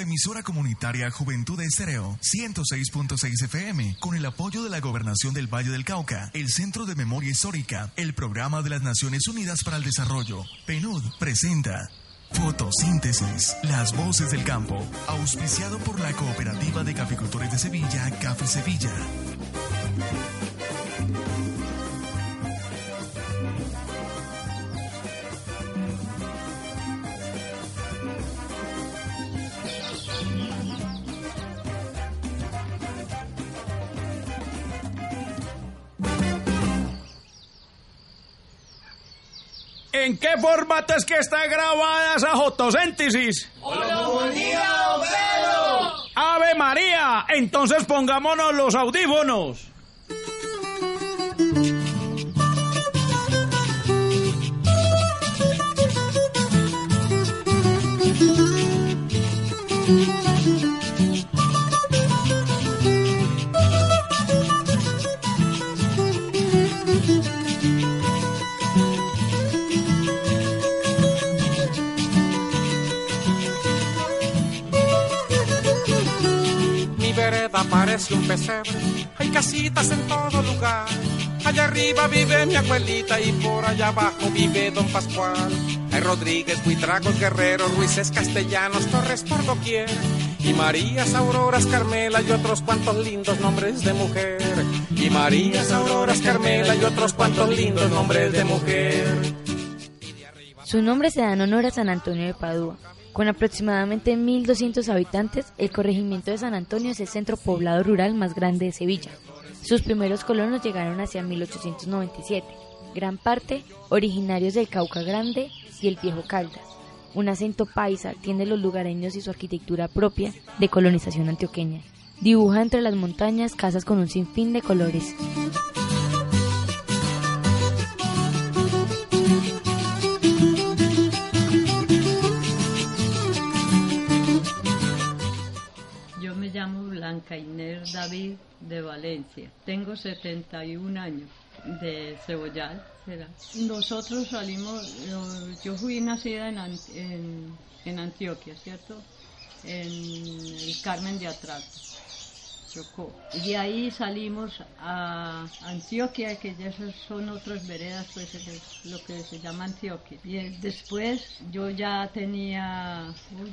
Emisora comunitaria Juventud Estéreo 106.6 FM, con el apoyo de la Gobernación del Valle del Cauca, el Centro de Memoria Histórica, el Programa de las Naciones Unidas para el Desarrollo, PNUD, presenta Fotosíntesis, las voces del campo, auspiciado por la Cooperativa de Caficultores de Sevilla, Café Sevilla. ¿En qué formato es que está grabada esa fotosíntesis? ¡Ave María! Entonces pongámonos los audífonos. Un pesebre, hay casitas en todo lugar. Allá arriba vive mi abuelita y por allá abajo vive don Pascual. Hay Rodríguez, Buitragos, Guerrero, Ruices, Castellanos, Torres por doquier. Y Marías, Auroras, Carmela y otros cuantos lindos nombres de mujer. Y Marías, Auroras, Carmela y otros cuantos lindos nombres de mujer. Su nombre se da en honor a San Antonio de Padua. Con aproximadamente 1.200 habitantes, el corregimiento de San Antonio es el centro poblado rural más grande de Sevilla. Sus primeros colonos llegaron hacia 1897, gran parte originarios del Cauca Grande y el Viejo Caldas. Un acento paisa tiene los lugareños y su arquitectura propia de colonización antioqueña. Dibuja entre las montañas casas con un sinfín de colores. De Valencia. Tengo 71 años de Cebollal. Nosotros salimos, yo- fui nacida en, en, en Antioquia, ¿cierto? En el Carmen de Atrato. Chocó. De ahí salimos a Antioquia, que ya son otras veredas, pues es lo que se llama Antioquia. Y eh, después yo ya tenía,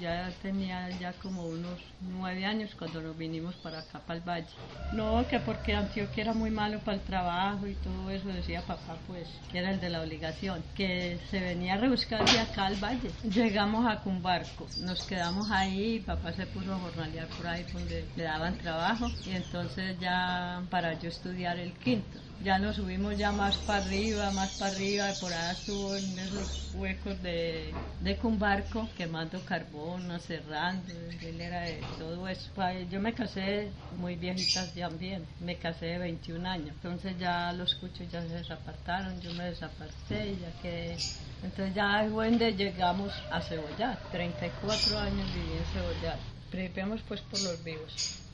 ya tenía ya como unos nueve años cuando nos vinimos para acá, para el valle. No, que porque Antioquia era muy malo para el trabajo y todo eso, decía papá, pues, que era el de la obligación, que se venía a rebuscar de acá al valle. Llegamos a Cumbarco, nos quedamos ahí, papá se puso a jornalear por ahí donde le daban trabajo y entonces ya para yo estudiar el quinto. Ya nos subimos ya más para arriba, más para arriba, y por ahí estuvo en esos huecos de, de Cumbarco, quemando carbón, aserrando, él era de todo eso. Yo me casé muy viejita también, me casé de 21 años, entonces ya los cuchos ya se desapartaron, yo me desaparté ya quedé. Entonces ya fue donde llegamos a Cebollar, 34 años viví en Cebollar. Principiamos pues por los vivos.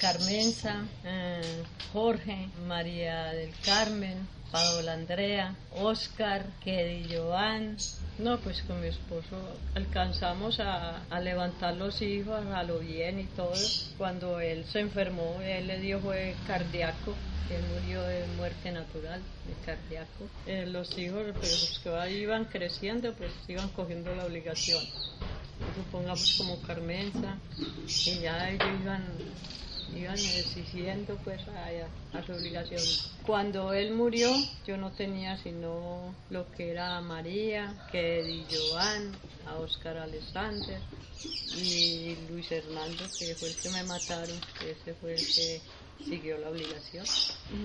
Carmenza, eh, Jorge, María del Carmen, Paola Andrea, Oscar, Kedi Joan. No, pues con mi esposo alcanzamos a, levantar los hijos a lo bien y todo. Cuando él se enfermó, él le dio fue cardíaco. Él murió de muerte natural, de cardíaco. Eh, los hijos, pues, que iban creciendo, pues iban cogiendo la obligación. Supongamos como Carmenza, y ya ellos iban iban exigiendo pues a, a su obligación. Cuando él murió, yo no tenía sino lo que era a María, que Eddie Joan, a Oscar Alexander y Luis Hernando, que fue el que me mataron, que ese fue el que siguió la obligación.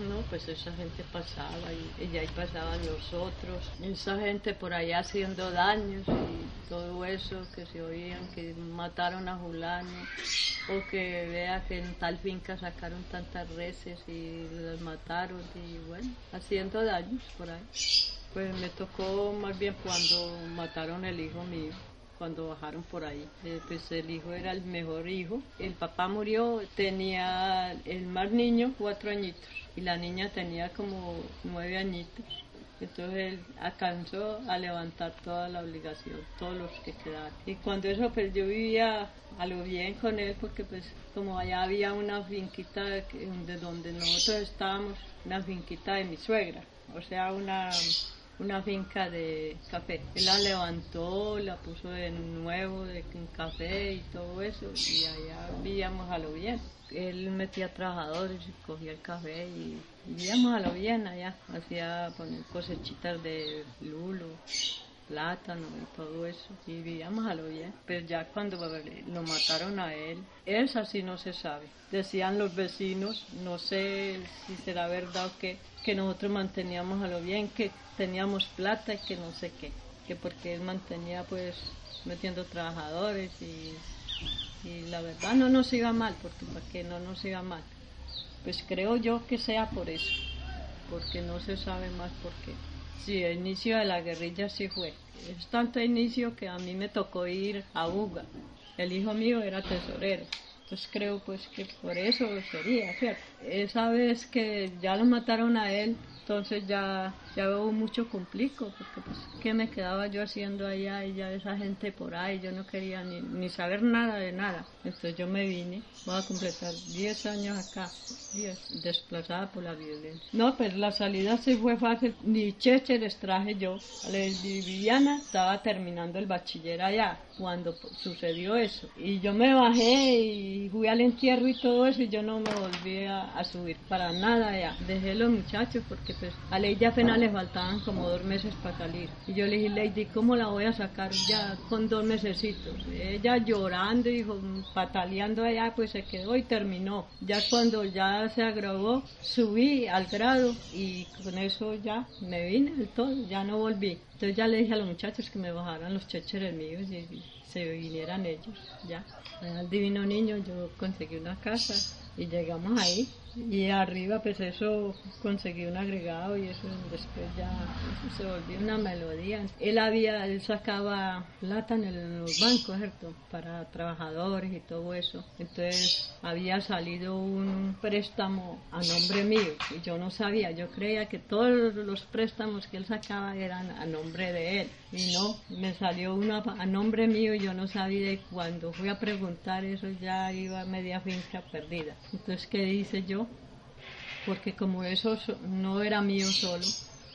No, pues esa gente pasaba y, y ahí pasaban los otros. Esa gente por allá haciendo daños y todo eso que se oían, que mataron a Julano o que vea que en tal finca sacaron tantas reses y las mataron y bueno, haciendo daños por ahí. Pues me tocó más bien cuando mataron el hijo mío cuando bajaron por ahí. Eh, pues el hijo era el mejor hijo. El papá murió, tenía el más niño cuatro añitos y la niña tenía como nueve añitos. Entonces él alcanzó a levantar toda la obligación, todos los que quedaron. Y cuando eso, pues yo vivía a lo bien con él, porque pues como allá había una finquita de donde nosotros estábamos, una finquita de mi suegra, o sea, una una finca de café. Él la levantó, la puso de nuevo de, café y todo eso y allá vivíamos a lo bien. Él metía trabajadores cogía el café y vivíamos a lo bien allá. Hacía poner cosechitas de lulo, plátano y todo eso y vivíamos a lo bien. Pero ya cuando lo mataron a él, eso sí no se sabe. Decían los vecinos, no sé si será verdad o que nosotros manteníamos a lo bien, que teníamos plata y que no sé qué, que porque él mantenía pues metiendo trabajadores y, y la verdad no nos iba mal, porque para que no nos iba mal. Pues creo yo que sea por eso, porque no se sabe más por qué. Sí, el inicio de la guerrilla sí fue. Es tanto inicio que a mí me tocó ir a Uga. El hijo mío era tesorero. Entonces creo pues que por eso sería. Esa vez que ya lo mataron a él, entonces ya, ya hubo mucho complico, porque pues, ¿qué me quedaba yo haciendo allá y ya esa gente por ahí? Yo no quería ni, ni saber nada de nada. Entonces yo me vine, voy a completar 10 años acá, 10, desplazada por la violencia. No, pues la salida sí fue fácil, ni cheche les traje yo. La Viviana estaba terminando el bachiller allá cuando sucedió eso. Y yo me bajé y fui al entierro y todo eso y yo no me volví a, a subir para nada allá. Dejé los muchachos porque pues a Lady apenas le faltaban como dos meses para salir. Y yo le dije, Lady, ¿cómo la voy a sacar ya con dos mesecitos? Ella llorando y pataleando allá, pues se quedó y terminó. Ya cuando ya se agravó, subí al grado y con eso ya me vine del todo, ya no volví. Entonces ya le dije a los muchachos que me bajaran los checheres míos y, se vinieran ellos, ya. Al divino niño yo conseguí una casa y llegamos ahí y arriba pues eso conseguí un agregado y eso después ya se volvió una melodía. Él había él sacaba plata en los bancos cierto para trabajadores y todo eso. Entonces había salido un préstamo a nombre mío. Y yo no sabía yo creía que todos los préstamos que él sacaba eran a nombre de él. Y no me salió uno a nombre mío y yo no sabía. Y cuando fui a preguntar eso ya iba media finca perdida. Entonces qué dice yo porque como eso no era mío solo,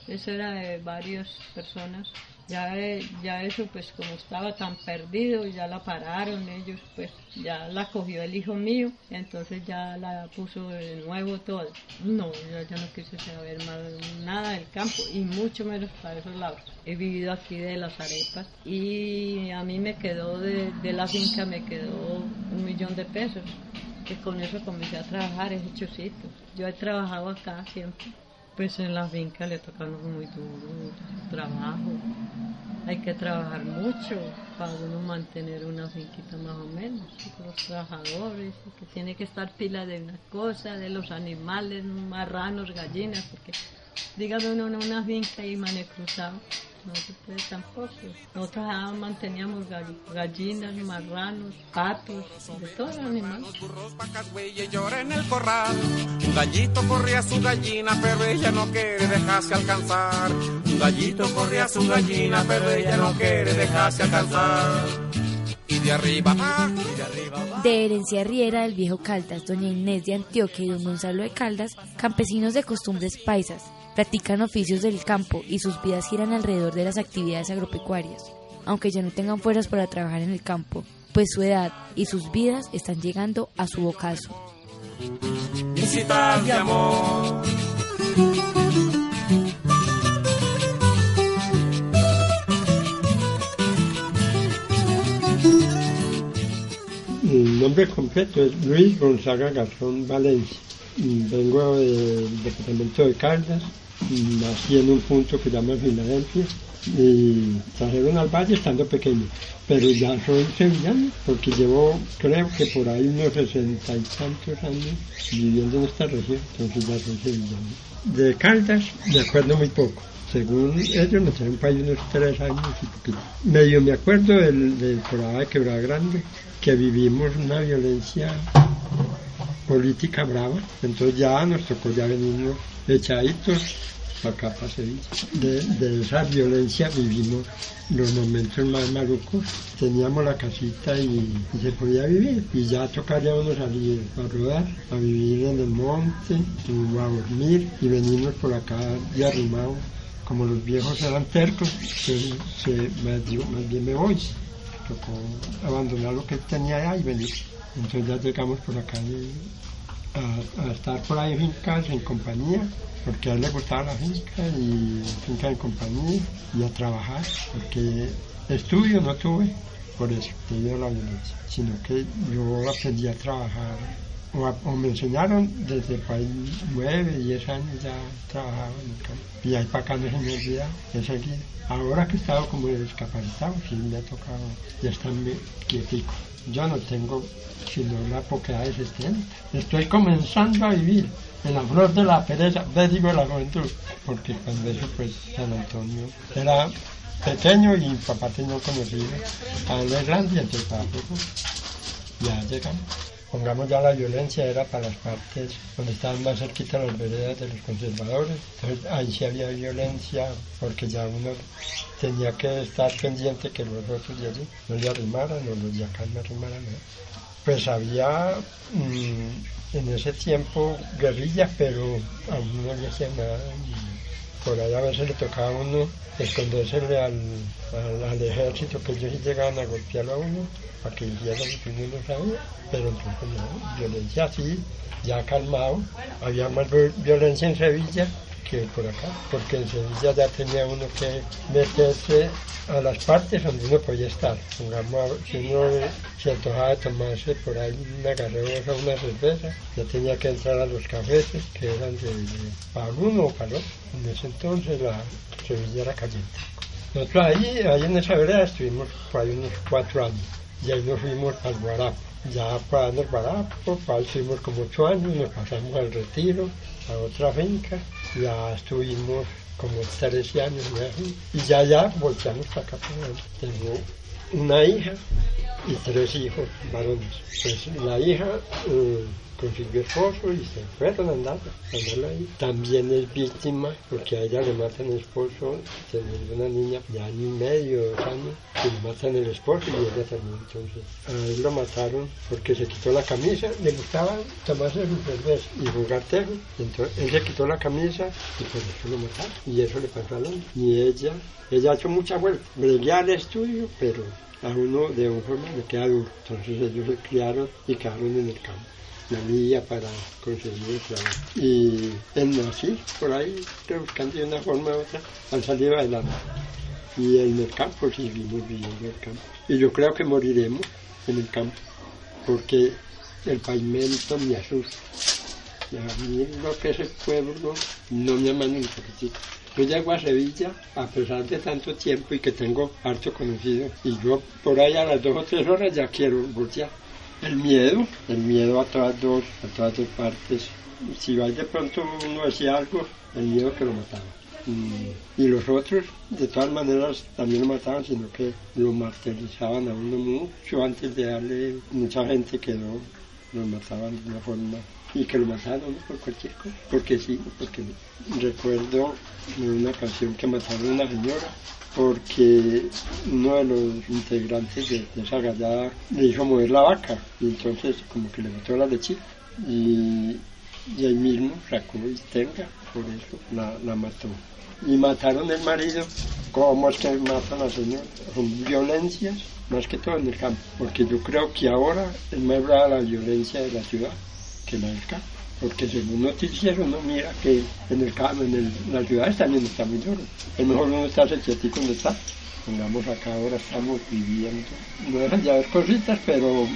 eso era de varias personas, ya, ya eso pues como estaba tan perdido, ya la pararon ellos, pues ya la cogió el hijo mío, entonces ya la puso de nuevo todo. No, yo ya no quise saber más nada del campo y mucho menos para esos lados. He vivido aquí de las arepas y a mí me quedó de, de la finca, me quedó un millón de pesos que con eso comencé a trabajar, es hechocito. Yo he trabajado acá siempre. Pues en la finca le toca muy duro trabajo. Hay que trabajar mucho para uno mantener una finquita más o menos. Los trabajadores, que tiene que estar pila de una cosa, de los animales, marranos, gallinas, porque dígame uno en una finca y mane cruzado no se puede tampoco. Nosotros manteníamos gallinas, marranos, patos, de todo el animal. en el corral. Un gallito corría su gallina, pero ella no quiere dejarse alcanzar. Un gallito corría su gallina, pero ella no quiere dejarse alcanzar. Y de arriba, y de arriba De herencia riera del viejo Caldas, doña Inés de Antioquia y don Gonzalo de Caldas, campesinos de costumbres paisas, practican oficios del campo y sus vidas giran alrededor de las actividades agropecuarias, aunque ya no tengan fuerzas para trabajar en el campo, pues su edad y sus vidas están llegando a su ocaso. de amor. Mi nombre completo es Luis Gonzaga Garzón Valencia. vengo del departamento de Caldas, nací en un punto que llama Filadelfia y trajeron al valle estando pequeño, pero ya soy sevillano porque llevo creo que por ahí unos sesenta y tantos años viviendo en esta región, entonces ya soy sevillano. De Caldas me acuerdo muy poco, según ellos me traen para unos tres años y poquito. Medio me acuerdo del, del de Quebrada Grande, que vivimos una violencia política brava, entonces ya nos tocó ya venirnos echaditos acá para. De, de, esa violencia vivimos los momentos más malucos. Teníamos la casita y, se podía vivir. Y ya tocaría uno salir a rodar, a vivir en el monte, a dormir y venimos por acá y arrimados. Como los viejos eran tercos, se, más bien me voy. Tocó abandonar lo que tenía allá y venir. Entonces ya llegamos por acá a, estar por ahí en fincas en compañía, porque a él le gustaba la finca y finca en compañía y a trabajar, porque estudio no tuve por eso, debido a la violencia, sino que yo aprendí a trabajar o, me enseñaron desde por 9, 10 años ya trabajaba en el campo. Y ahí para acá no se me olvida, he seguido. Ahora que he estado como discapacitado, sí me ha tocado ya estarme quietico. Yo no tengo sino la poca 60. Estoy comenzando a vivir en la flor de la pereza, digo la juventud, porque cuando eso pues San Antonio era pequeño y papá tenía conocido, a es grande y entonces para poco ya llegamos pongamos ya la violencia era para las partes donde estaban más cerquita las veredas de los conservadores. Entonces ahí sí había violencia porque ya uno tenía que estar pendiente que los otros de allí no le arrimaran o los de acá no arrimaran. Pues había mm, en ese tiempo guerrilla, pero a uno no le hacía nada. Por ahí a veces le tocaba a uno escondérsele al, al, ejército que ellos llegaban a golpearlo a uno para que hiciera lo que uno no sabía, pero entonces no, violencia así, ya calmado, había más violencia en Sevilla que por acá, porque en Sevilla ya tenía uno que meterse a las partes donde uno podía estar. Pongamos, si uno se antojaba de tomarse por ahí una gaseosa o una cerveza, ya tenía que entrar a los cafés que eran de, para uno o para otro. En ese entonces la Sevilla era caliente. Nosotros ahí, ahí en esa vereda estuvimos por ahí unos cuatro años y ahí nos fuimos al Guarapo. Ya para el Guarapo, para estuvimos como ocho años, nos pasamos al retiro, a otra finca, ya estuvimos como 13 años y ya ya volteamos para acá. Tengo una hija y tres hijos varones. Pues la hija eh, consiguió esposo y se andando ahí. También es víctima porque a ella le matan el esposo teniendo una niña de año y medio, dos años, y le matan el esposo y ella también. Entonces a él lo mataron porque se quitó la camisa, le gustaba tomarse su cerveza y jugar tejo. Entonces él se quitó la camisa y por eso lo mataron. Y eso le pasó a la Y ella, ella ha hecho mucha vuelta. Bregué al estudio, pero a uno de un forma le queda duro. Entonces ellos se criaron y quedaron en el campo la mía para conseguir el trabajo. Y en así, por ahí, buscando de una forma u otra, han salido adelante. Y en el campo seguimos viviendo en el campo. Y yo creo que moriremos en el campo, porque el pavimento me asusta. Y a mí lo que es el pueblo no me aman ni. Yo llego a Sevilla a pesar de tanto tiempo y que tengo harto conocido. Y yo por ahí a las dos o tres horas ya quiero voltear el miedo, el miedo a todas dos, a todas dos partes. Si va de pronto uno decía algo, el miedo que lo mataba. Y, los otros, de todas maneras, también lo mataban, sino que lo martirizaban a uno mucho antes de darle. Mucha gente quedó, lo mataban de una forma y que lo mataron por cualquier cosa, porque sí, porque recuerdo una ocasión que mataron a una señora porque uno de los integrantes de, esa gallada le hizo mover la vaca. Y entonces como que le mató la lechita. Y, y ahí mismo sacó y tenga, por eso la, mató. Y mataron al marido, ¿cómo es que matan a la señora? Son violencias, más que todo en el campo, porque yo creo que ahora es más brava la violencia de la ciudad que la del campo porque según noticias uno mira que en el en, las ciudades también está muy duro. Es mejor uno estarse quietico donde está. Pongamos acá ahora estamos viviendo. No dejan de haber cositas, pero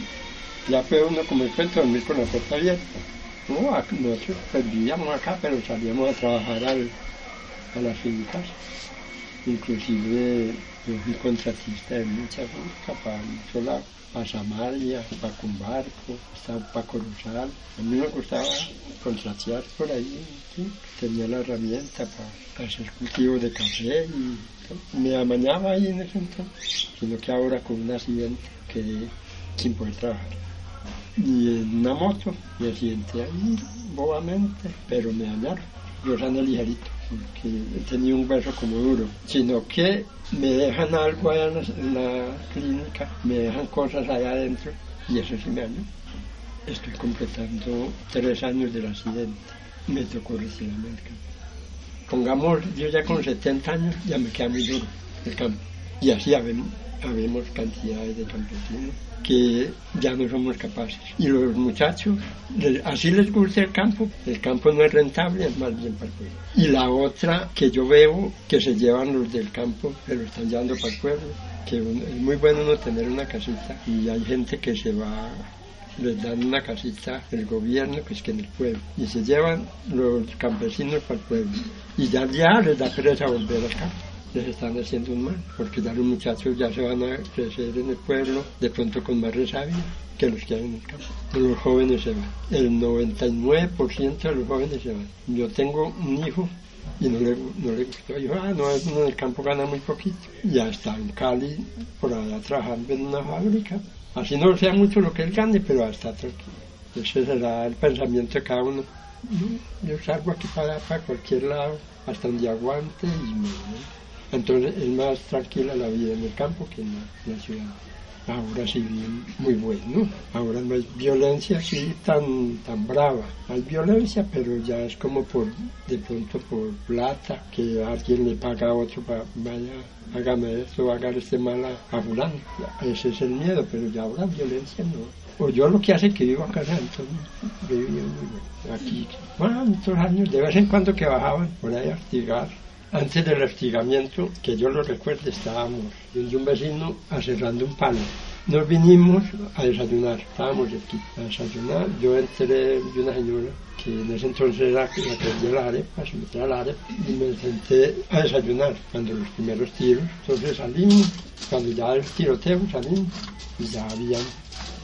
ya puede uno como el cuento dormir con la puerta abierta. No, nosotros vivíamos acá, pero salíamos a trabajar a las fincas. Inclusive yo fui contratista de muchas fincas, para Sola, para Samaria, para Cumbarco, para Corozal. A mí me gustaba contratear por ahí, ¿sí? tenía la herramienta para hacer cultivo de café y me amañaba ahí en ese entonces, sino que ahora con un accidente quedé sin poder trabajar y en una moto me accidenté ahí bobamente, pero me dañaron. Yo sano ligerito, porque tenía un hueso como duro, sino que me dejan algo allá en la, clínica, me dejan cosas allá adentro y eso sí me dañó. Estoy completando tres años del accidente, me tocó campo. Pongamos, yo ya con 70 años ya me queda muy duro el campo. Y así habemos, habemos cantidades de campesinos que ya no somos capaces. Y los muchachos, así les gusta el campo, el campo no es rentable, es más bien para el pueblo. Y la otra que yo veo que se llevan los del campo, se lo están llevando para el pueblo, que es muy bueno no tener una casita y hay gente que se va les dan una casita el gobierno, que es que en el pueblo, y se llevan los campesinos para el pueblo. Y ya, ya les da pereza volver acá. Les están haciendo un mal, porque ya los muchachos ya se van a crecer en el pueblo, de pronto con más resabia que los que hay en el campo. Los jóvenes se van. El 99% de los jóvenes se van. Yo tengo un hijo y no le, no le gustó. Dijo, ah, no, en el campo gana muy poquito. Ya está en Cali, por allá trabajando en una fábrica. Así no sea mucho lo que él gane, pero está tranquilo. Ese será el pensamiento de cada uno. No, yo salgo aquí para, para cualquier lado, hasta donde aguante y me. Entonces es más tranquila la vida en el campo que en la, ciudad. Ahora sí bien, muy bueno. Ahora no hay violencia así tan, tan brava. Hay violencia, pero ya es como por, de pronto por plata, que alguien le paga a otro para, vaya, hágame esto, hágale este mal a, fulano. Ese es el miedo, pero ya ahora violencia no. O yo lo que hace es que vivo acá en San Antonio, vivo muy bueno. Aquí, ¿cuántos años? De vez en cuando que bajaban por ahí a hostigar. Antes del hostigamiento, que yo lo recuerdo, estábamos y un vecino aserrando un palo. Nos vinimos a desayunar, estábamos aquí a desayunar. Yo entré de una señora que en ese entonces era la que vendía las arepas, traía las arepas, y me senté a desayunar cuando los primeros tiros. Entonces salimos, cuando ya el tiroteo salimos, y ya habían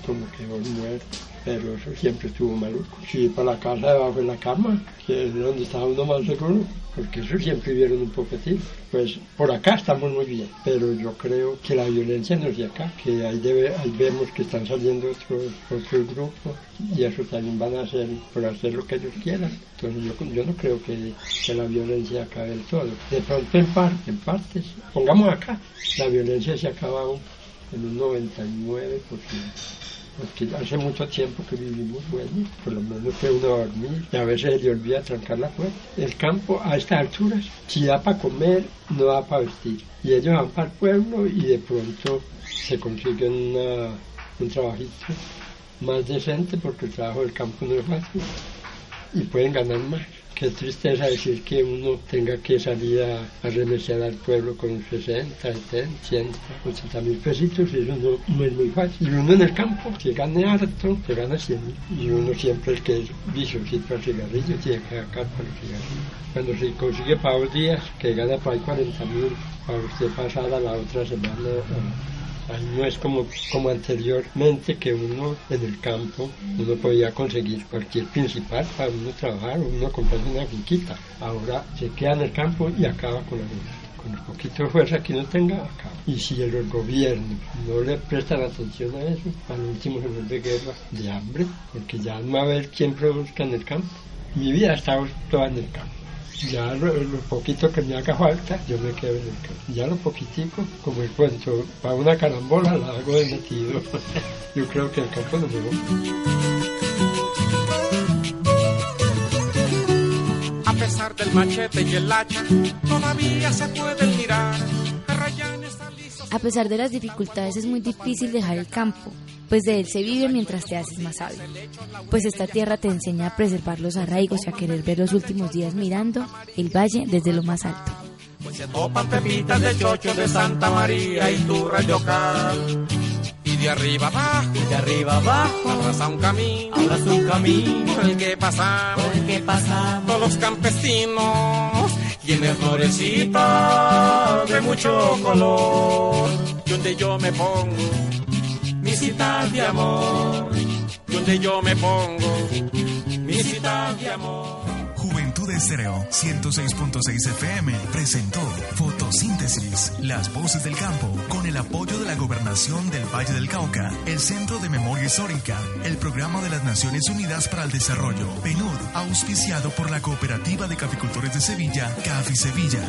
como que dos muertos pero eso siempre estuvo maluco. Sí, para la casa debajo de la cama, que es donde estaba uno más seguro, porque eso siempre vivieron un poquitín. Pues por acá estamos muy bien, pero yo creo que la violencia no es de acá, que ahí, debe, vemos que están saliendo otros, otros grupos y eso también van a hacer por hacer lo que ellos quieran. Entonces yo, yo no creo que, que la violencia acabe del todo. De pronto en, par, en partes, pongamos acá, la violencia se ha acabado en un 99% porque hace mucho tiempo que vivimos bueno, por lo menos que uno a dormir y a veces se le olvida trancar la puerta. El campo a estas alturas, si da para comer, no da para vestir. Y ellos van para el pueblo y de pronto se consiguen un trabajito más decente porque el trabajo del campo no es fácil y pueden ganar más. Qué tristeza decir que uno tenga que salir a, a remediar al pueblo con 60, 70, 100, 80 mil pesitos, eso no, no, es muy fácil. Y uno en el campo, que gane harto, se gana 100 mil. Y uno siempre el que es viciosito al cigarrillo, tiene que sacar para el cigarrillo. Cuando se consigue para dos días, que gana para ahí 40 mil, para usted pasar a la otra semana. Ahí no es como, como anteriormente que uno en el campo uno podía conseguir cualquier principal para uno trabajar o uno comprar una finquita. Ahora se queda en el campo y acaba con la vida. Con el poquito de fuerza que uno tenga, acaba. Y si los gobiernos no le prestan atención a eso, al último se vuelve guerra de hambre, porque ya no va a haber quien produzca en el campo. Mi vida ha estado toda en el campo ya lo, lo, poquito que me haga falta, yo me quedo en el campo. Ya lo poquitico, como el cuento, para una carambola la hago de metido. yo creo que el campo no me A pesar del machete y el hacha, todavía se pueden mirar. A pesar de las dificultades es muy difícil dejar el campo, pues de él se vive mientras te haces más sabio. Pues esta tierra te enseña a preservar los arraigos y a querer ver los últimos días mirando el valle desde lo más alto. Pues se topan pepitas de chocho de Santa María y turras de Ocal. Y de arriba abajo, de arriba abajo, abraza un camino, abraza un camino, por el que pasamos, por el que pasamos, todos los campesinos, tiene florecitas de mucho color, donde yo me pongo, mi cita de amor, donde yo me pongo, mi cita de amor. Juventud Estéreo 106.6 FM presentó Fotosíntesis, las voces del campo, con el apoyo de la Gobernación del Valle del Cauca, el Centro de Memoria Histórica, el Programa de las Naciones Unidas para el Desarrollo, PNUD, auspiciado por la Cooperativa de Caficultores de Sevilla, CAFI Sevilla.